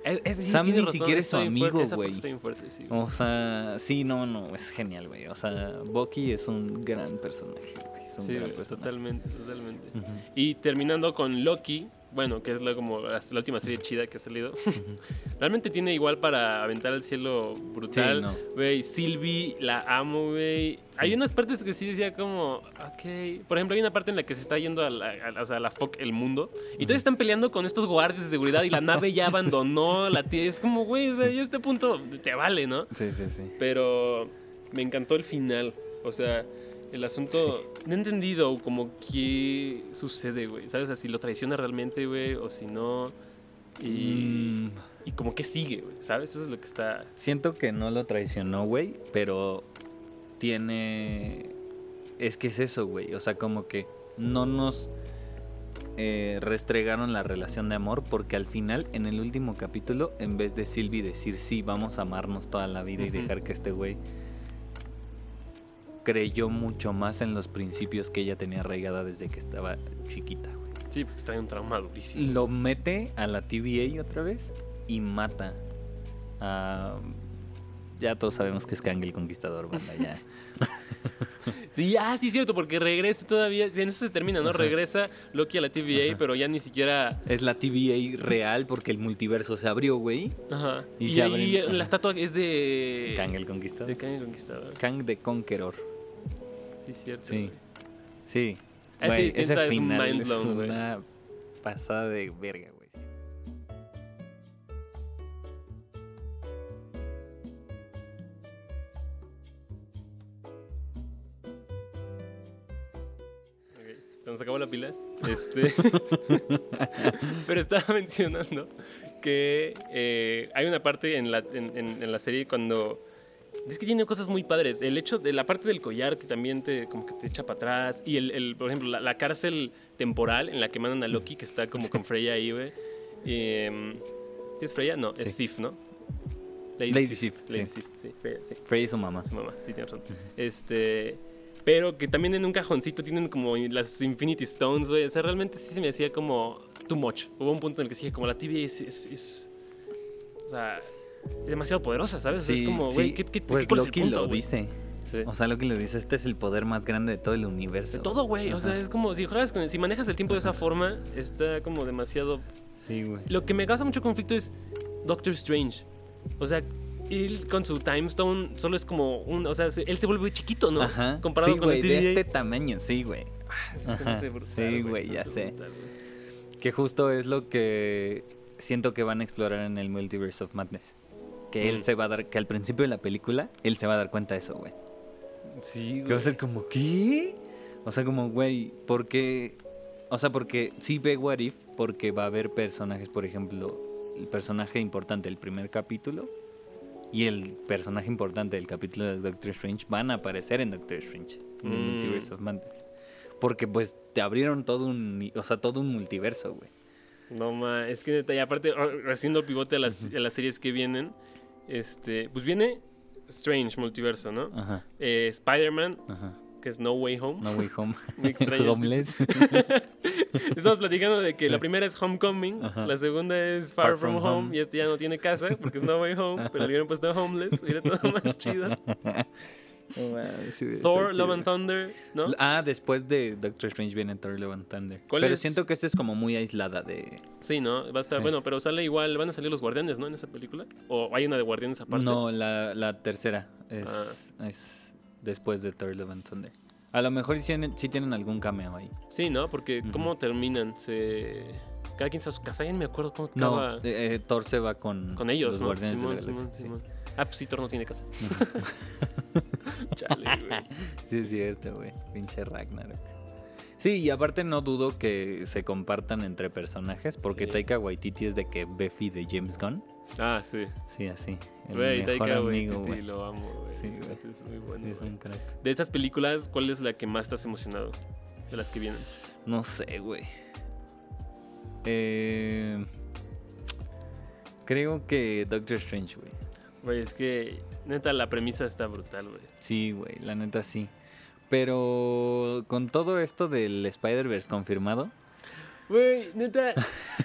Es- es- Sam ni razón, siquiera es su amigo, güey. Sí. O sea, sí, no, no, es genial, güey. O sea, Bucky es un gran personaje, güey. Sí, gran personaje. totalmente, totalmente. Ujú. Y terminando con Loki, bueno, que es la, como la, la última serie chida que ha salido. Realmente tiene igual para aventar al cielo brutal. Sí, no. Güey, Sylvie, la amo, güey. Hay unas partes que sí decía como, ok. Por ejemplo, hay una parte en la que se está yendo a la, a- o sea, a la fuck el mundo. Y todos están peleando con estos guardias de seguridad y la nave ya abandonó la tía. Es como, güey, o sea, ya a este punto te vale, ¿no? Sí, sí, sí. Pero me encantó el final. O sea, el asunto. No he entendido como qué sucede, güey. ¿Sabes? O sea, si lo traiciona realmente, güey, o si no. Y, Mm, y como que sigue, güey. ¿Sabes? Eso es lo que está. siento que no lo traicionó, güey, pero tiene... Es que es eso, güey. O sea, como que no nos eh, restregaron la relación de amor porque al final, en el último capítulo, en vez de Sylvie decir sí, vamos a amarnos toda la vida y dejar que este güey creyó mucho más en los principios que ella tenía arraigada desde que estaba chiquita, güey. Sí, porque está en un trauma durísimo. Lo mete a la TVA otra vez y mata a... Ya todos sabemos que es Kang el Conquistador, banda, ya. Sí, ah, sí, cierto, porque regresa todavía. en eso se termina, ¿no? Ajá. Regresa Loki a la TVA, Ajá. pero ya ni siquiera. Es la TVA real porque el multiverso se abrió, güey. Ajá. Y Y, se ahí abren- la estatua es de. Kang el Conquistador. De Kang el Conquistador. Kang the Conqueror. Sí, cierto. Sí. Sí. Ese es un final mind es blown, una pasada de verga, güey. Se nos acabó la pila. Este. Pero estaba mencionando que eh, hay una parte en la, en, en- en la serie cuando. Es que tiene cosas muy padres. El hecho de la parte del collar que también te, como que te echa para atrás. Y el, el, por ejemplo, la, la cárcel temporal en la que mandan a Loki, que está como con Freya ahí, güey. Em, ¿Sí es Freya? No, es Sí. Sif, ¿no? Lady Sif, Lady sí. Sif, sí. Freya, sí. Y su mamá. Su mamá, sí, tiene razón. Este. Pero que también en un cajoncito tienen como las Infinity Stones, güey. O sea, realmente sí se me hacía como too much. Hubo un punto en el que dije, como la TV es. es, es- o sea, demasiado poderosa, ¿sabes? Sea, es como, güey, ¿qué, qué, pues qué- es el Loki punto, lo dice. Sí. O sea, lo dice, este es el poder más grande de todo el universo. De todo, güey. O sea, es como si juegas con. Si manejas el tiempo de esa forma, está como demasiado. Sí, güey. Lo que me causa mucho conflicto es Doctor Strange. O sea, él con su Time Stone solo es como un. O sea, se- él se vuelve chiquito, ¿no? Ajá. Comparado sí, con güey, la de este tamaño, sí, güey. Eso se me hace brutal, sí, güey, ya sé. brutal. Que justo es lo que siento que van a explorar en el Multiverse of Madness. Que él Mm. se va a dar, que al principio de la película, él se va a dar cuenta de eso, güey. Sí, Que va a ser como, ¿qué? O sea, como, güey, porque... O sea, porque sí ve What If, porque va a haber personajes, por ejemplo, el personaje importante del primer capítulo y el personaje importante del capítulo de Doctor Strange van a aparecer en Doctor Strange, en el Mm. Multiverse of Madness. Porque pues te abrieron todo un, o sea, todo un multiverso, güey. No, ma, es que neta, y aparte, o- haciendo el pivote a las, a las series que vienen, este, pues viene Strange Multiverso, ¿no? Ajá, Eh, Spider-Man, que es No Way Home. No Way Home. Muy extraño. Homeless. Estamos platicando de que la primera es Homecoming, Ajá. la segunda es Far, Far From, From home, Home. y este ya no tiene casa porque es No Way Home, pero le hubieran puesto Homeless, hubiera todo más chido. Thor, Love and Thunder, ¿no? Ah, después de Doctor Strange viene Thor Love and Thunder. ¿Cuál Pero es? siento que esta es como muy aislada de... Sí, ¿no? Va a estar, Sí. bueno, pero sale igual, van a salir los Guardianes, ¿no? En esa película. O hay una de Guardianes aparte. No, la, la tercera es, Ah. es después de Thor Love and Thunder. A lo mejor sí tienen, sí tienen algún cameo ahí. Sí, ¿no? Porque. ¿cómo terminan? Se... Cada quien se ni me acuerdo cómo No, acaba eh, eh, Thor se va con, con ellos, los ¿no? Guardianes Simón, de la. Simón. Ah, pues sí, Thor no tiene casa. Chale, güey. Sí, es cierto, güey. Pinche Ragnarok. Sí, y aparte no dudo que se compartan entre personajes, porque Sí. Taika Waititi es de que Buffy de James Gunn. Ah, sí. Sí, así. El Güey, mejor Taika amigo, Waititi, lo amo, güey. Sí, es muy bueno, Sí, es un crack. De esas películas, ¿cuál es la que más estás emocionado? De las que vienen. No sé, güey. Eh, creo que Doctor Strange, güey. Güey, es que neta la premisa está brutal, güey. Sí, güey, la neta sí. Pero con todo esto del Spider-Verse confirmado, Güey, neta.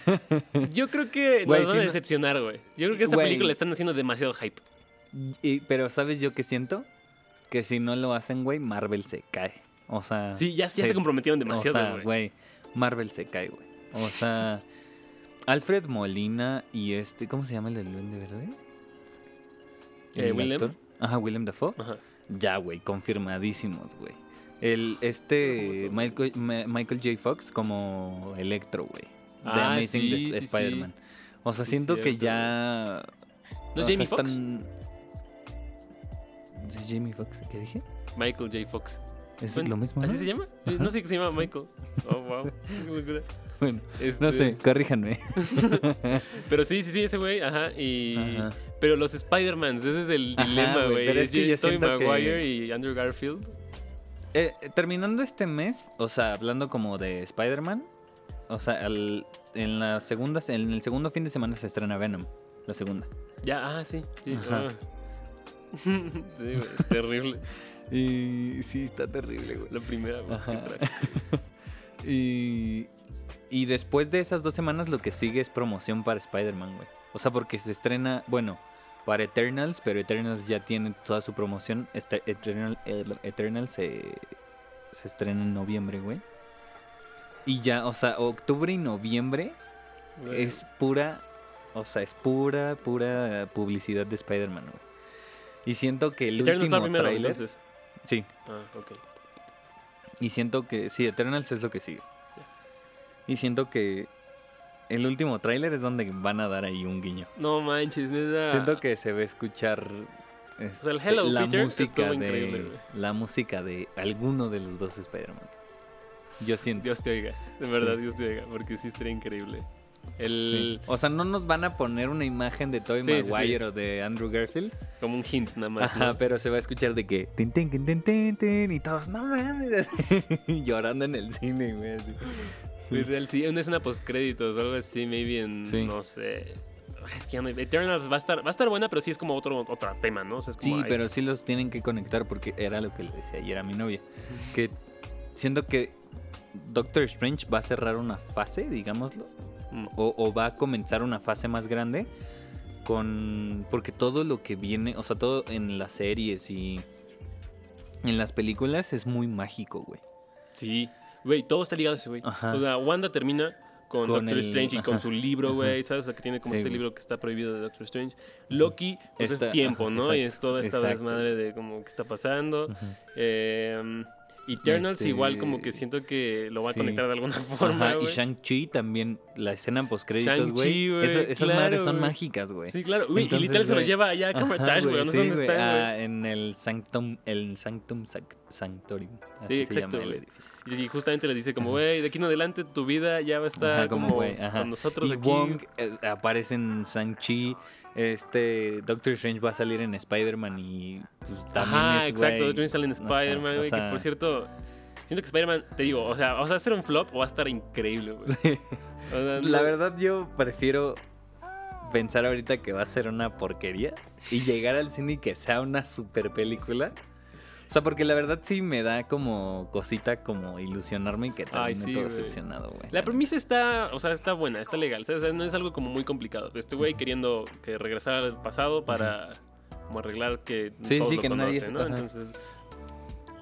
yo creo que Güey, nos van a decepcionar, güey. Yo creo que esta Güey. película le están haciendo demasiado hype. y- pero ¿sabes yo qué siento? Que si no lo hacen, güey, Marvel se cae. O sea... Sí, ya, ya se, comprometieron O demasiado, sea, güey. güey, Marvel se cae, güey. O sea, Alfred Molina y este, ¿cómo se llama el del Duende Verde? Eh, El Willem. actor. Ajá, Willem Dafoe. Ajá. Ya, güey, confirmadísimos, güey. El, este, ¿Cómo Michael, Michael J. Fox como Electro, güey. De Ah, Amazing sí, sí, sí. Spider-Man. O sea, siento que ya... ¿No es Jamie Foxx? están- ¿Es Jamie Foxx? ¿Qué dije? Michael J. Fox. ¿Es Bueno, lo mismo? ¿Así se llama? No sé qué se llama Michael. Oh, wow. Bueno, no Este, sé, corríjanme. Pero sí, sí, sí, ese güey, ajá. Y... Ajá. Pero los Spider-Mans, ese es el dilema, güey, Es que Tobey que- Maguire y Andrew Garfield. Eh, terminando este mes, o sea, hablando como de Spider-Man, o sea, al- en la segunda, en el segundo fin de semana se estrena Venom, la segunda. Ya, ah, sí. sí. Ah. sí, güey, terrible. Y sí, está terrible, güey. La primera, güey. trágico. Y, y después de esas dos semanas lo que sigue es promoción para Spider-Man, güey. O sea, porque se estrena, bueno, para Eternals, pero Eternals ya tiene toda su promoción. Este Eternal, Eternals se, se estrena en noviembre, güey. Y ya, o sea, octubre y noviembre Güey. es pura, o sea, es pura, pura publicidad de Spider-Man, güey. Y siento que el Eternals último primero, entonces. Sí, Ah, ok. y siento que sí, Eternals es lo que sigue. Y siento que el último tráiler es donde van a dar ahí un guiño. No manches, neta. Siento que se va a escuchar este, sea, el Hello, la Peter, música de increíble, la música de alguno de los dos Spider-Man. Yo siento. Dios te oiga. De verdad, Sí. Dios te oiga. Porque sí estaría increíble. Sí. El, O sea, no nos van a poner una imagen de Tobey Sí, sí, sí. Maguire o de Andrew Garfield. Como un hint nada más. Ajá, ¿no? pero se va a escuchar de que tin, tin, tin, tin, tin, tin, y todos, no mames, llorando en el cine, güey, así. Sí, una escena post créditos o algo así, maybe en, Sí. no sé. Es que ya no- Eternals va a estar, va a estar buena, pero sí es como otro, otro tema, ¿no? O sea, es como, Sí, pero es- sí los tienen que conectar porque era lo que le decía ayer a mi novia. Que siento que Doctor Strange va a cerrar una fase, digámoslo. O, o va a comenzar una fase más grande con... Porque todo lo que viene, o sea, todo en las series y en las películas es muy mágico, güey. Sí, güey, todo está ligado a ese güey. O sea, Wanda termina con, Con Doctor el- Strange y con su libro, güey. ¿sabes? O sea, que tiene como Sí, este güey. libro que está prohibido de Doctor Strange. Loki, pues Esta- es tiempo, ¿no? y es toda esta desmadre de como que está pasando. Eh, Eternals Este, igual como que siento que lo va a sí. conectar de alguna forma, Ajá, y. Shang-Chi también, la escena post créditos, Shang-Chi, güey. esa- Esas claro, madres son mágicas, güey. Sí, claro. Y literal se lo lleva allá a Cumberbatch, güey. No sé sí, dónde güey. ah, en el Sanctum, el Sanctum Sac- Sanctorium. Así Sí, se exacto, llama el güey. edificio. Y justamente les dice como, güey, de aquí en adelante tu vida ya va a estar Ajá, como, güey, ajá. con nosotros y aquí. Wong eh, aparece en Shang-Chi. Este Doctor Strange va a salir en Spider-Man y pues también Ajá, es, exacto. Otro día sale en Spider-Man, o güey. sea, Que por cierto, siento que Spider-Man, te digo, o sea, o sea, hacer un flop o va a estar increíble, güey. O sea, La verdad yo prefiero pensar ahorita que va a ser una porquería y llegar al cine y que sea una super película. O sea, porque la verdad sí me da como cosita como ilusionarme y que Ay, sí, todo decepcionado, güey. La premisa está, o sea, está buena, está legal. O sea, no es algo como muy complicado. Este güey queriendo que regresara al pasado para como arreglar que Sí, todos sí, lo que nadie conocen, se- ¿no? ajá. Entonces,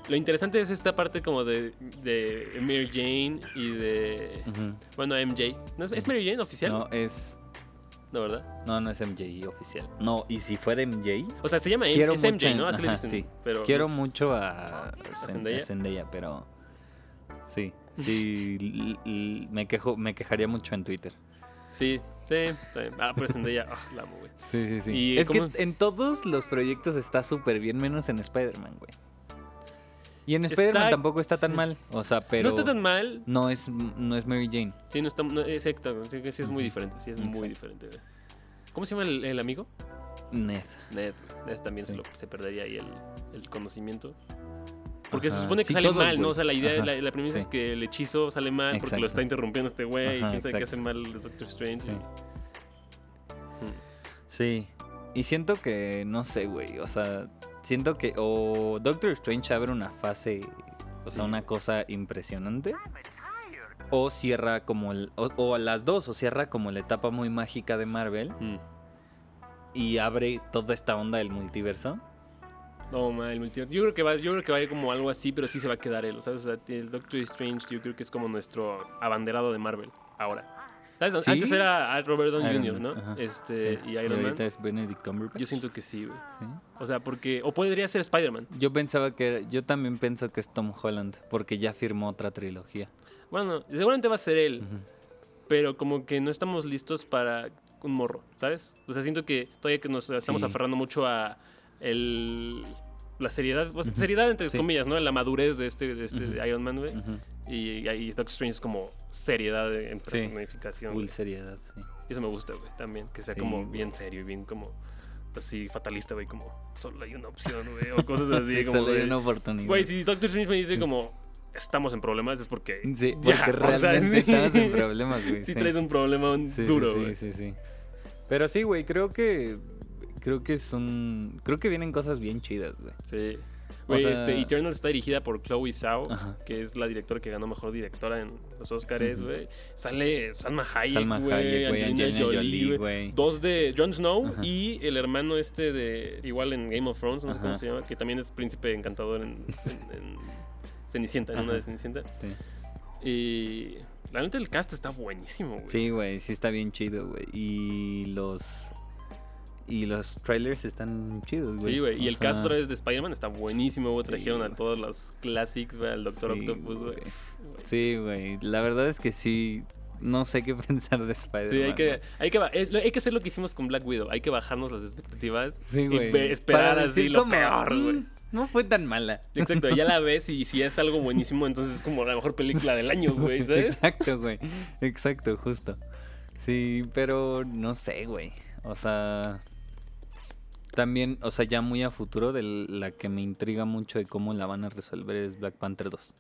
lo interesante es esta parte como de, de Mary Jane y de, bueno, MJ. ¿No es, ¿es Mary Jane oficial? No, es... No, ¿verdad? No, no es MJ oficial. No, y si fuera MJ... O sea, se llama Quiero es mucho MJ, ¿no? Así le dicen. sí. Pero Quiero no mucho a, Zendaya? a Zendaya, pero... Sí, sí, l- l- me, quejo, me quejaría mucho en Twitter. Sí, sí, bien. Ah, pero Zendaya, ah, la amo, güey. Sí, sí, sí. ¿Y es cómo- que en todos los proyectos está súper bien, menos en Spider-Man, güey. Y en Spider-Man tampoco está tan mal. O sea, pero. No está tan mal. No es, no es Mary Jane. Sí, no está. No, exacto, sí, es muy diferente. Sí, es muy diferente. ¿Cómo se llama el, el amigo? Ned. Ned. Ned también se, Sí. lo, se perdería ahí el, el conocimiento. Porque se supone que Sí, sale todos, mal, ¿no? O sea, la idea, la, la premisa Sí. es que el hechizo sale mal porque lo está interrumpiendo este güey quién sabe qué hace mal el Doctor Strange. Sí. y- Hmm. Sí. Y siento que, no sé, güey. O sea, siento que o Doctor Strange abre una fase, o sea, una cosa impresionante. O cierra como el. O, o las dos, o cierra como la etapa muy mágica de Marvel Hmm. y abre toda esta onda del multiverso. No, ma, el multiverso. Yo creo que va, yo creo que va a ir como algo así, pero sí se va a quedar él, ¿sabes? O sea, el Doctor Strange yo creo que es como nuestro abanderado de Marvel ahora. ¿Sabes? ¿Sí? Antes era Robert Downey Jr., ¿no? Man, ajá. Este, Sí. y Iron Man. ahorita es Benedict Cumberbatch. Yo siento que sí, güey. Sí. O sea, porque o podría ser Spider-Man. Yo pensaba que era- yo también pienso que es Tom Holland porque ya firmó otra trilogía. Bueno, seguramente va a ser él, pero como que no estamos listos para un morro, ¿sabes? O sea, siento que todavía que nos estamos aferrando mucho a el la seriedad, pues, seriedad entre Sí. comillas, ¿no? La madurez de este, de este de Iron Man, güey. Ujú. Y ahí Doctor Strange es como seriedad en personificación. Full seriedad, sí. Y eso me gusta, güey, también. Que sea Sí, como güey. bien serio y bien como así fatalista, güey, como solo hay una opción, güey, o cosas así. Sí, como solo hay una oportunidad. Güey, si Doctor Strange me dice como estamos en problemas es porque Sí, ya, porque o sea, realmente sí. estamos en problemas, güey. sí traes un problema duro, sí, güey. sí, sí, sí. Pero sí, güey, creo que creo que son creo que vienen cosas bien chidas, güey. Sí. Sea- este, Eternal está dirigida por Chloe Zhao, Ajá. que es la directora que ganó mejor directora en los Oscars, güey. Sale Salma Hayek, Salma güey, Hayek, güey, Angelina, Angelina Jolie, Jolie, güey. güey. Dos de Jon Snow Ajá. y el hermano este de igual en Game of Thrones, no sé cómo se llama, que también es príncipe encantador en, en- en Cenicienta, en una de Cenicienta. Sí. Y la neta el cast está buenísimo, güey. Sí, güey, sí está bien chido, güey. Y los. Y los trailers están chidos, güey. Sí, güey. Y O el sea, cast otra vez de Spider-Man está buenísimo, güey. Sí, Trajeron a güey. todos los classics, güey, al Doctor sí, Octopus, güey. güey. Sí, güey. La verdad es que sí. No sé qué pensar de Spider-Man. Sí, hay que, güey. hay, que, eh, hay que hacer lo que hicimos con Black Widow. Hay que bajarnos las expectativas. Sí, y güey. ve- esperar Para así lo peor, güey. "Mm, No fue tan mala. Exacto, ya la ves y si es algo buenísimo, entonces es como la mejor película del año, güey, ¿sabes? Exacto, güey. Exacto, justo. Sí, pero no sé, güey. O sea. También, o sea, ya muy a futuro, de la que me intriga mucho de cómo la van a resolver es Black Panther 2.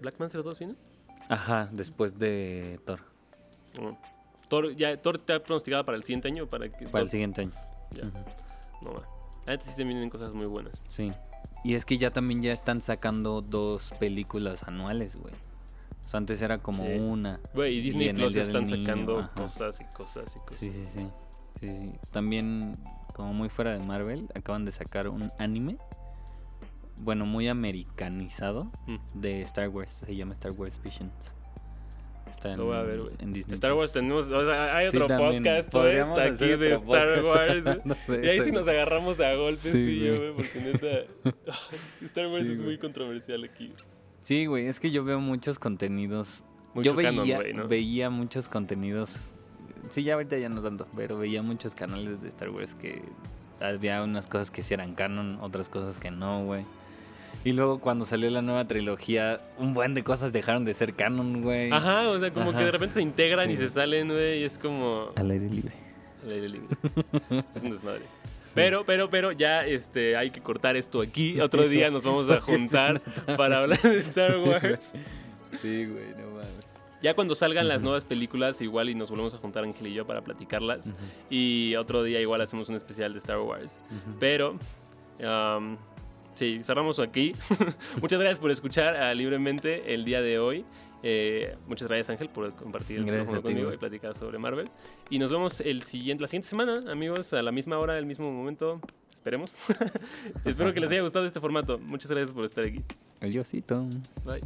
¿Black Panther 2 viene? Ajá, después de Thor. No. Thor, ya, Thor te ha pronosticado para el siguiente año. Para, que Para el siguiente año. Ya, no va. Antes sí se vienen cosas muy buenas. Sí. Y es que ya también ya están sacando dos películas anuales, güey. O sea, antes era como Sí. una. Güey, y Disney el Plus están Niño, sacando ajá. cosas y cosas y cosas. Sí, sí, sí. Sí, sí. También, como muy fuera de Marvel, acaban de sacar un anime. Bueno, muy americanizado Mm. de Star Wars. Se llama Star Wars Visions. Está en, Lo voy a ver, en Disney. Star Wars tenemos, o sea, hay otro podcast, hacer aquí de Star Wars. Y ahí sí nos agarramos a golpes Sí, tú y yo, güey. porque neta. Star Wars Sí, es muy controversial aquí. Sí, güey, es que yo veo muchos contenidos. Mucho yo veía, canon, güey, ¿no? veía muchos contenidos. Sí, ya ahorita ya no tanto, pero veía muchos canales de Star Wars que había unas cosas que sí eran canon, otras cosas que no, güey. Y luego cuando salió la nueva trilogía, un buen de cosas dejaron de ser canon, güey. Ajá, o sea, como Ajá. que de repente se integran y se salen, güey, y es como. Al aire libre. al aire libre. es un desmadre. Pero, pero, pero ya este, hay que cortar esto aquí. Otro día nos vamos a juntar para hablar de Star Wars. Sí, güey, no mames. Ya cuando salgan las nuevas películas, igual y nos volvemos a juntar Ángel y yo para platicarlas. Y otro día igual hacemos un especial de Star Wars. Pero, um, sí, cerramos aquí. muchas gracias por escuchar libremente el día de hoy. Eh, muchas gracias Ángel por compartir el micrófono conmigo y platicar sobre Marvel. Y nos vemos el siguiente, la siguiente semana, amigos, a la misma hora, al mismo momento. Esperemos. Espero que les haya gustado este formato. Muchas gracias por estar aquí. El Diosito. Bye.